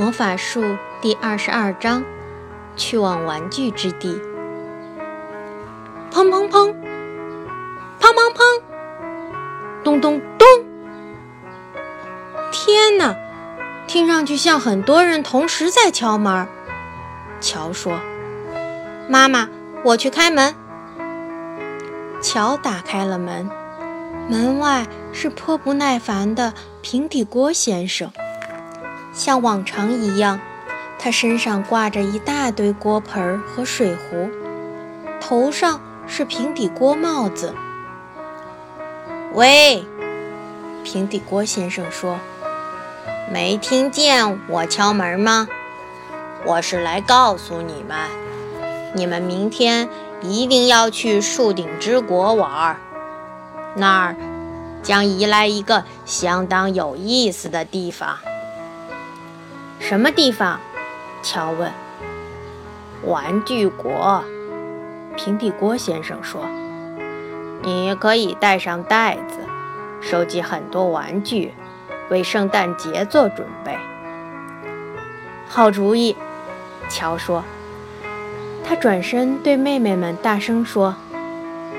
魔法树第二十二章：去往玩具之地。砰砰砰！砰砰砰！咚咚咚！天哪，听上去像很多人同时在敲门。乔说：“妈妈，我去开门。”乔打开了门，门外是颇不耐烦的平底锅先生。像往常一样，他身上挂着一大堆锅盆和水壶，头上是平底锅帽子。喂，平底锅先生说：“没听见我敲门吗？我是来告诉你们，你们明天。”一定要去树顶之国玩，那儿将移来一个相当有意思的地方。什么地方？乔问。玩具国，平底锅先生说。你可以带上袋子，收集很多玩具，为圣诞节做准备。好主意，乔说。他转身对妹妹们大声说：“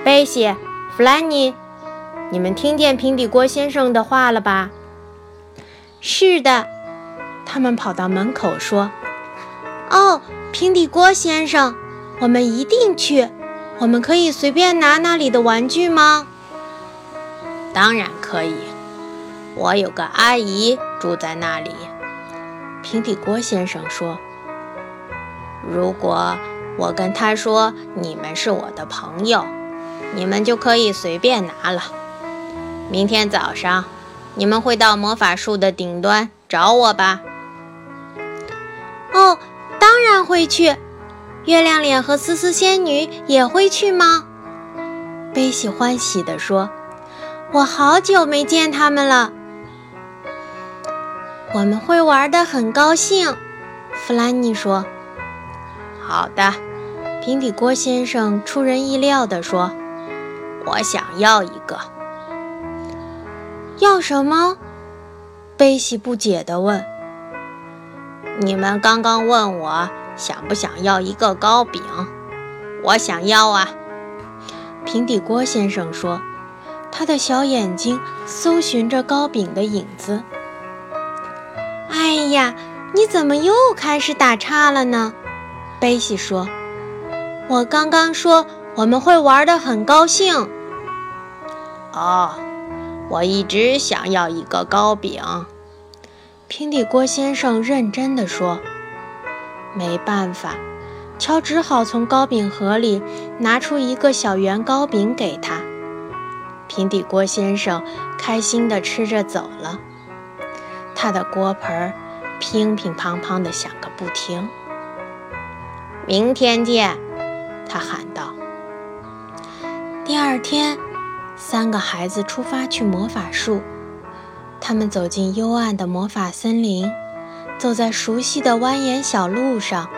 贝西、弗兰妮，你们听见平底锅先生的话了吧？”“是的。”他们跑到门口说：“哦，平底锅先生，我们一定去。我们可以随便拿那里的玩具吗？”“当然可以。我有个阿姨住在那里。”平底锅先生说：“如果……”我跟她说：“你们是我的朋友，你们就可以随便拿了。明天早上，你们会到魔法树的顶端找我吧？”“哦，当然会去。月亮脸和思思仙女也会去吗？”悲喜欢喜地说：“我好久没见他们了。我们会玩得很高兴。”弗兰妮说。好的，平底锅先生出人意料地说：“我想要一个。”要什么？悲喜不解地问。“你们刚刚问我想不想要一个糕饼，我想要啊。”平底锅先生说，他的小眼睛搜寻着糕饼的影子。“哎呀，你怎么又开始打岔了呢？”贝西说：“我刚刚说我们会玩得很高兴。”哦，我一直想要一个糕饼。”平底锅先生认真地说。没办法，乔只好从糕饼盒里拿出一个小圆糕饼给他。平底锅先生开心地吃着走了，他的锅盆乒乒乓乓地响个不停。明天见，他喊道。第二天，三个孩子出发去魔法树。他们走进幽暗的魔法森林，走在熟悉的蜿蜒小路上，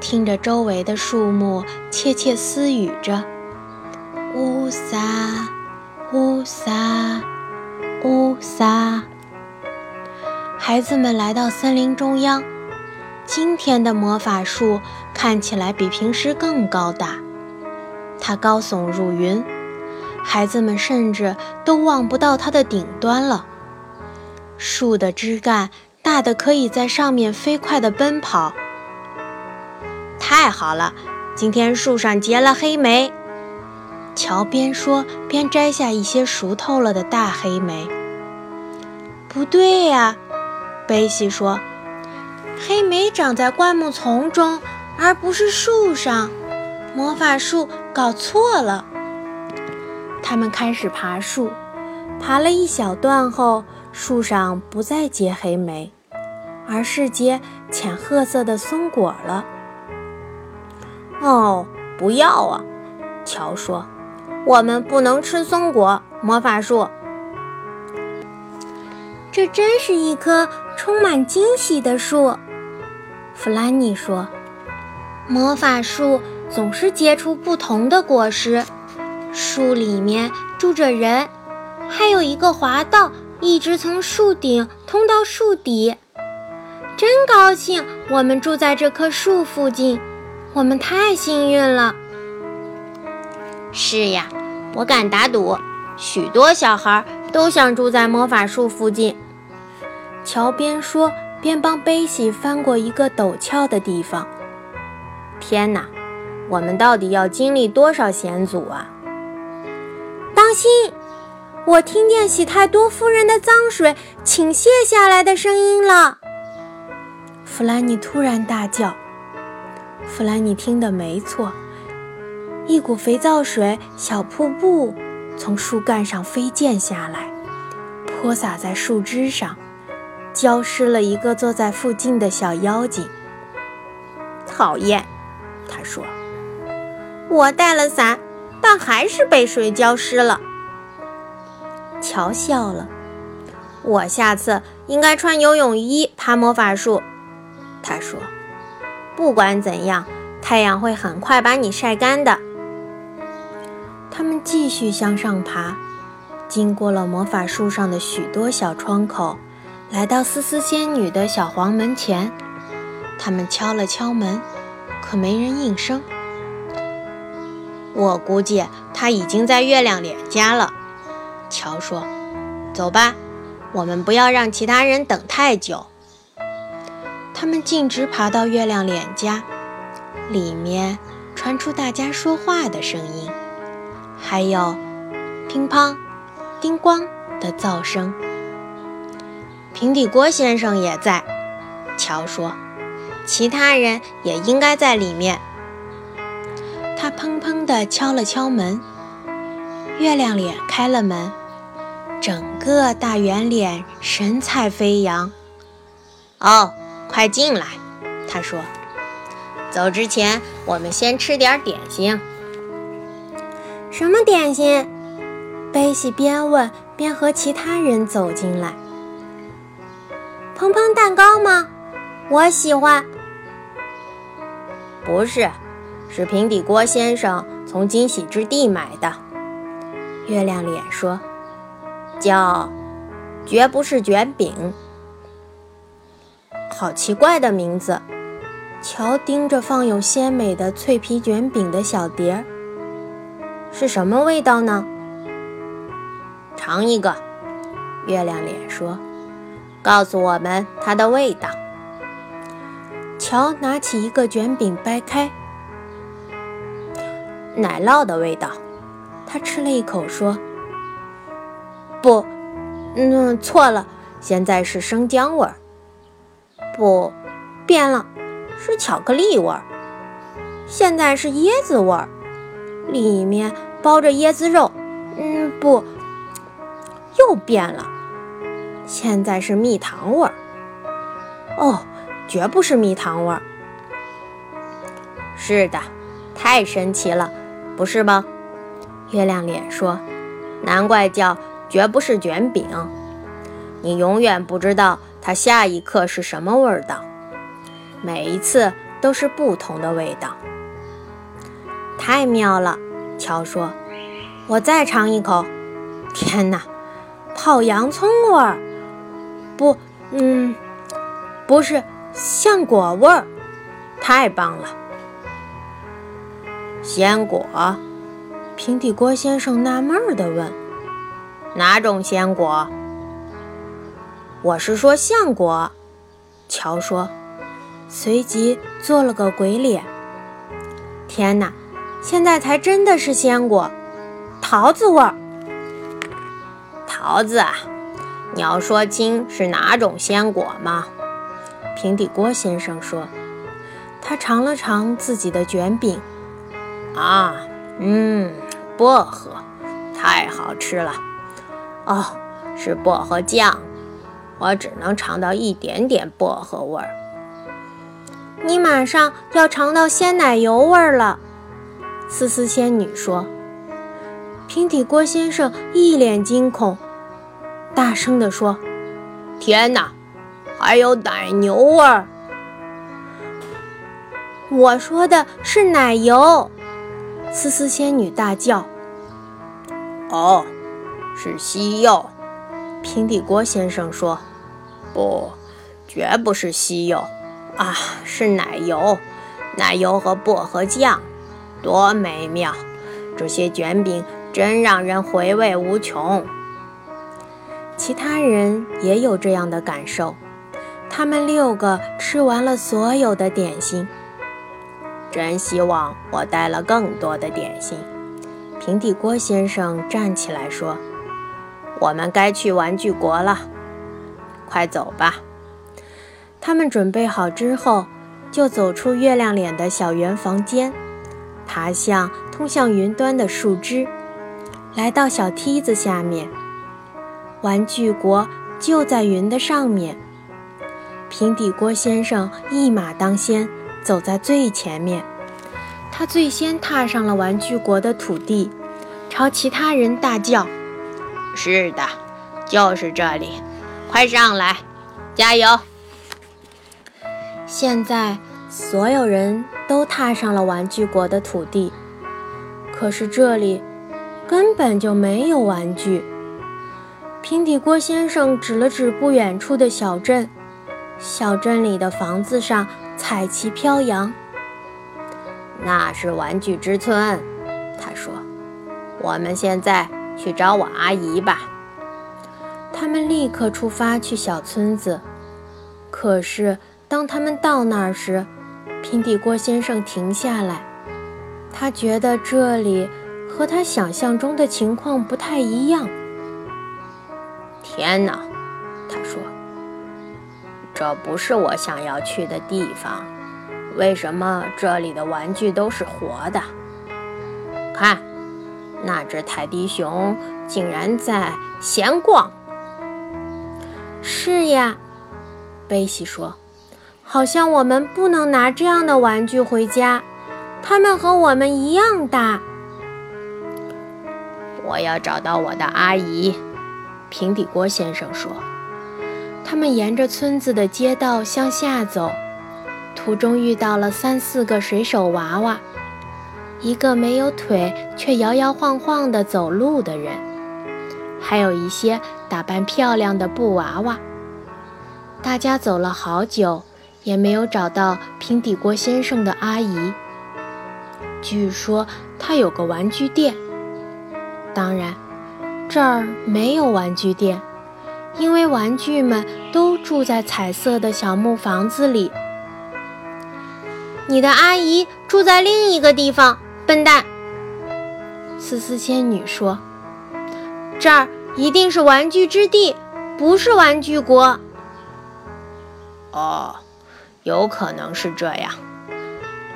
听着周围的树木窃窃私语着：“乌撒，乌撒，乌撒。”孩子们来到森林中央。今天的魔法树看起来比平时更高大，它高耸入云，孩子们甚至都望不到它的顶端了。树的枝干大的可以在上面飞快地奔跑。太好了，今天树上结了黑莓。乔边说边摘下一些熟透了的大黑莓。不对呀，贝西说。黑莓长在灌木丛中，而不是树上。魔法树搞错了。他们开始爬树，爬了一小段后，树上不再结黑莓，而是结浅褐色的松果了。哦，不要啊！乔说：“我们不能吃松果。”魔法树，这真是一棵充满惊喜的树。弗兰妮说：“魔法树总是结出不同的果实，树里面住着人，还有一个滑道，一直从树顶通到树底。真高兴，我们住在这棵树附近，我们太幸运了。是呀，我敢打赌，许多小孩都想住在魔法树附近。乔边说边帮贝西翻过一个陡峭的地方。天哪，我们到底要经历多少险阻啊！当心！我听见喜太多夫人的脏水倾泻下来的声音了。弗兰妮突然大叫。弗兰妮听得没错，一股肥皂水小瀑布从树干上飞溅下来，泼洒在树枝上，浇湿了一个坐在附近的小妖精。讨厌，他说：“我带了伞，但还是被水浇湿了。”乔笑了。我下次应该穿游泳衣爬魔法树。他说：“不管怎样，太阳会很快把你晒干的。”他们继续向上爬，经过了魔法树上的许多小窗口，来到思思仙女的小黄门前。他们敲了敲门，可没人应声。我估计他已经在月亮脸家了。乔说：“走吧，我们不要让其他人等太久。”他们径直爬到月亮脸家，里面传出大家说话的声音，还有乒乓、叮咣的噪声。平底锅先生也在，乔说：“其他人也应该在里面。”他砰砰地敲了敲门，月亮脸开了门。整个大圆脸神采飞扬。哦，快进来，他说。走之前，我们先吃点点心。什么点心？贝西边问边和其他人走进来。砰砰蛋糕吗？我喜欢。不是，是平底锅先生从惊喜之地买的。月亮脸说。叫，绝不是卷饼。好奇怪的名字。乔盯着放有鲜美的脆皮卷饼的小碟儿，是什么味道呢？尝一个。月亮脸说：“告诉我们它的味道。”乔拿起一个卷饼掰开，奶酪的味道。他吃了一口说。不，嗯，错了，现在是生姜味儿。不，变了，是巧克力味儿。现在是椰子味儿，里面包着椰子肉。嗯，不，又变了，现在是蜜糖味儿。哦，绝不是蜜糖味儿。是的，太神奇了，不是吗？月亮脸说：“难怪叫。”绝不是卷饼，你永远不知道它下一刻是什么味道，每一次都是不同的味道。太妙了，乔说：“我再尝一口。”天哪，泡洋葱味儿！不，嗯，不是橡果味儿。太棒了！鲜果？平底锅先生纳闷地问。哪种鲜果？我是说橡果。乔说，随即做了个鬼脸。天哪，现在才真的是鲜果，桃子味儿。桃子，你要说清是哪种鲜果吗？平底锅先生说。他尝了尝自己的卷饼。啊，嗯，薄荷，太好吃了。哦，是薄荷酱，我只能尝到一点点薄荷味儿。你马上要尝到鲜奶油味儿了，思思仙女说。平底锅先生一脸惊恐，大声地说：“天哪，还有奶牛味儿！”我说的是奶油，思思仙女大叫。哦。是西柚，平底锅先生说：“不，绝不是西柚啊，是奶油，奶油和薄荷酱，多美妙！这些卷饼真让人回味无穷。其他人也有这样的感受，他们六个吃完了所有的点心。真希望我带了更多的点心。平底锅先生站起来说：“我们该去玩具国了，快走吧。”他们准备好之后，就走出月亮脸的小圆房间，爬向通向云端的树枝，来到小梯子下面。玩具国就在云的上面。平底锅先生一马当先，走在最前面。他最先踏上了玩具国的土地，朝其他人大叫：“是的，就是这里，快上来，加油！”现在，所有人都踏上了玩具国的土地，可是这里根本就没有玩具。平底锅先生指了指不远处的小镇，小镇里的房子上彩旗飘扬。那是玩具之村，他说：“我们现在去找我阿姨吧。”他们立刻出发去小村子，可是。当他们到那儿时，平底锅先生停下来。他觉得这里和他想象中的情况不太一样。天哪，他说：“这不是我想要去的地方。为什么这里的玩具都是活的？看，那只泰迪熊竟然在闲逛。”是呀，贝西说。好像我们不能拿这样的玩具回家，它们和我们一样大。我要找到我的阿姨，平底锅先生说。他们沿着村子的街道向下走，途中遇到了三四个水手娃娃，一个没有腿却摇摇晃晃地走路的人，还有一些打扮漂亮的布娃娃。大家走了好久。也没有找到平底锅先生的阿姨。据说他有个玩具店，当然这儿没有玩具店，因为玩具们都住在彩色的小木房子里。你的阿姨住在另一个地方，笨蛋！思思仙女说：“这儿一定是玩具之地，不是玩具国。”哦。有可能是这样，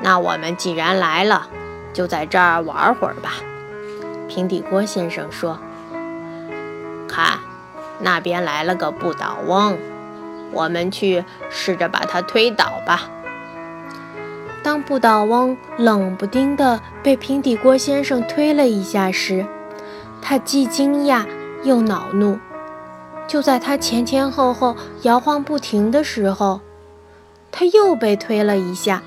那我们既然来了，就在这儿玩会儿吧。”平底锅先生说。“看，那边来了个不倒翁，我们去试着把它推倒吧。”当不倒翁冷不丁地被平底锅先生推了一下时，他既惊讶又恼怒。就在他前前后后摇晃不停的时候，他又被推了一下，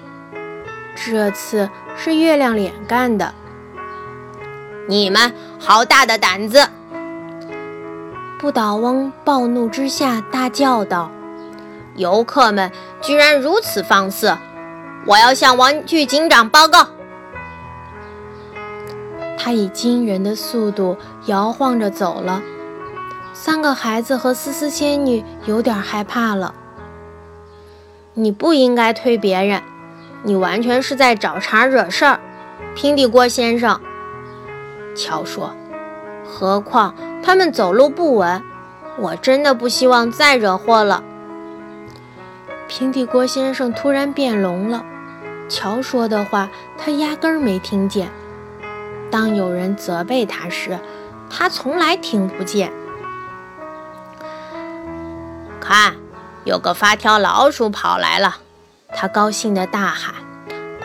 这次是月亮脸干的。你们好大的胆子！不倒翁暴怒之下大叫道：“游客们居然如此放肆！我要向玩具警长报告！”他以惊人的速度摇晃着走了。三个孩子和思思仙女有点害怕了。你不应该推别人，你完全是在找茬惹事儿，平底锅先生。乔说：“何况他们走路不稳，我真的不希望再惹祸了。”平底锅先生突然变聋了，乔说的话他压根儿没听见。当有人责备他时，他从来听不见。看。有个发条老鼠跑来了，他高兴地大喊：“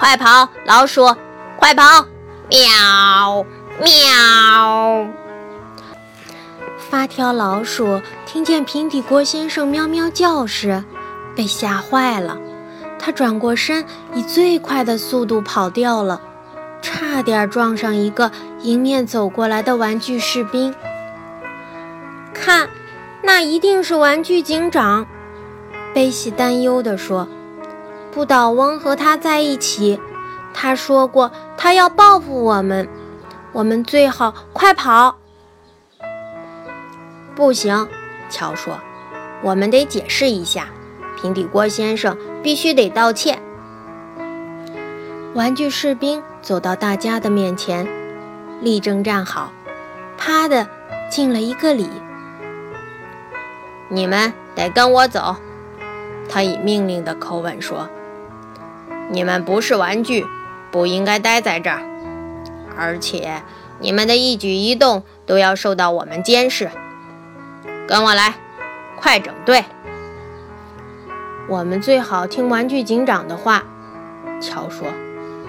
快跑，老鼠，快跑！”喵喵。发条老鼠听见平底锅先生喵喵叫时，被吓坏了。他转过身，以最快的速度跑掉了，差点撞上一个迎面走过来的玩具士兵。看，那一定是玩具警长。贝西担忧地说：“不倒翁和他在一起，他说过他要报复我们，我们最好快跑。”不行，乔说：“我们得解释一下，平底锅先生必须得道歉。”玩具士兵走到大家的面前，立正站好，啪的敬了一个礼。你们得跟我走，他以命令的口吻说：“你们不是玩具，不应该待在这儿，而且你们的一举一动都要受到我们监视。跟我来，快整队。我们最好听玩具警长的话。”乔说。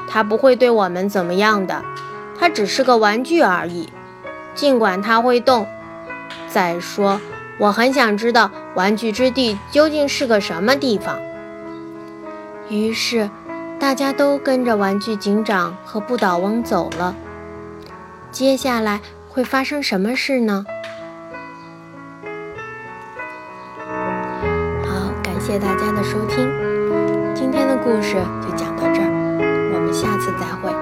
他不会对我们怎么样的，他只是个玩具而已。尽管他会动。再说，我很想知道玩具之地究竟是个什么地方。于是，大家都跟着玩具警长和不倒翁走了。接下来会发生什么事呢？收听，今天的故事就讲到这儿。我们下次再会。